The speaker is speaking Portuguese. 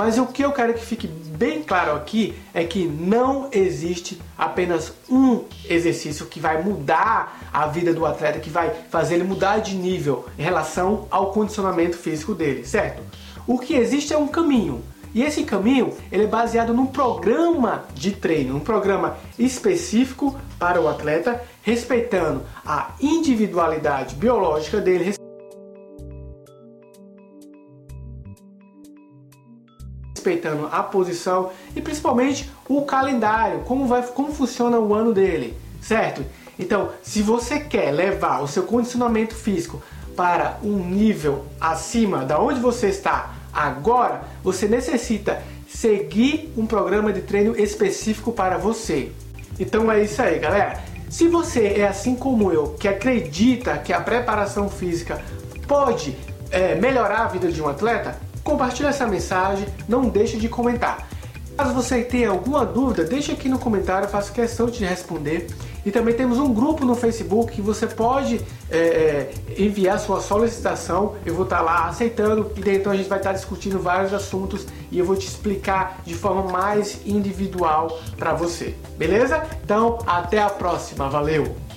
Mas o que eu quero que fique bem claro aqui é que não existe apenas um exercício que vai mudar a vida do atleta, que vai fazer ele mudar de nível em relação ao condicionamento físico dele, certo? O que existe é um caminho. E esse caminho ele é baseado num programa de treino, um programa específico para o atleta, respeitando a individualidade biológica dele, respeitando a posição e principalmente o calendário, como vai, como funciona o ano dele, certo? Então, se você quer levar o seu condicionamento físico para um nível acima da onde você está agora, você necessita seguir um programa de treino específico para você. Então é isso aí, galera. Se você é assim como eu, que acredita que a preparação física pode é, melhorar a vida de um atleta, compartilhe essa mensagem, não deixe de comentar. Caso você tenha alguma dúvida, deixe aqui no comentário, eu faço questão de responder. E também temos um grupo no Facebook que você pode é, é, enviar sua solicitação. Eu vou estar lá aceitando e daí então a gente vai estar discutindo vários assuntos e eu vou te explicar de forma mais individual para você. Beleza? Então até a próxima. Valeu!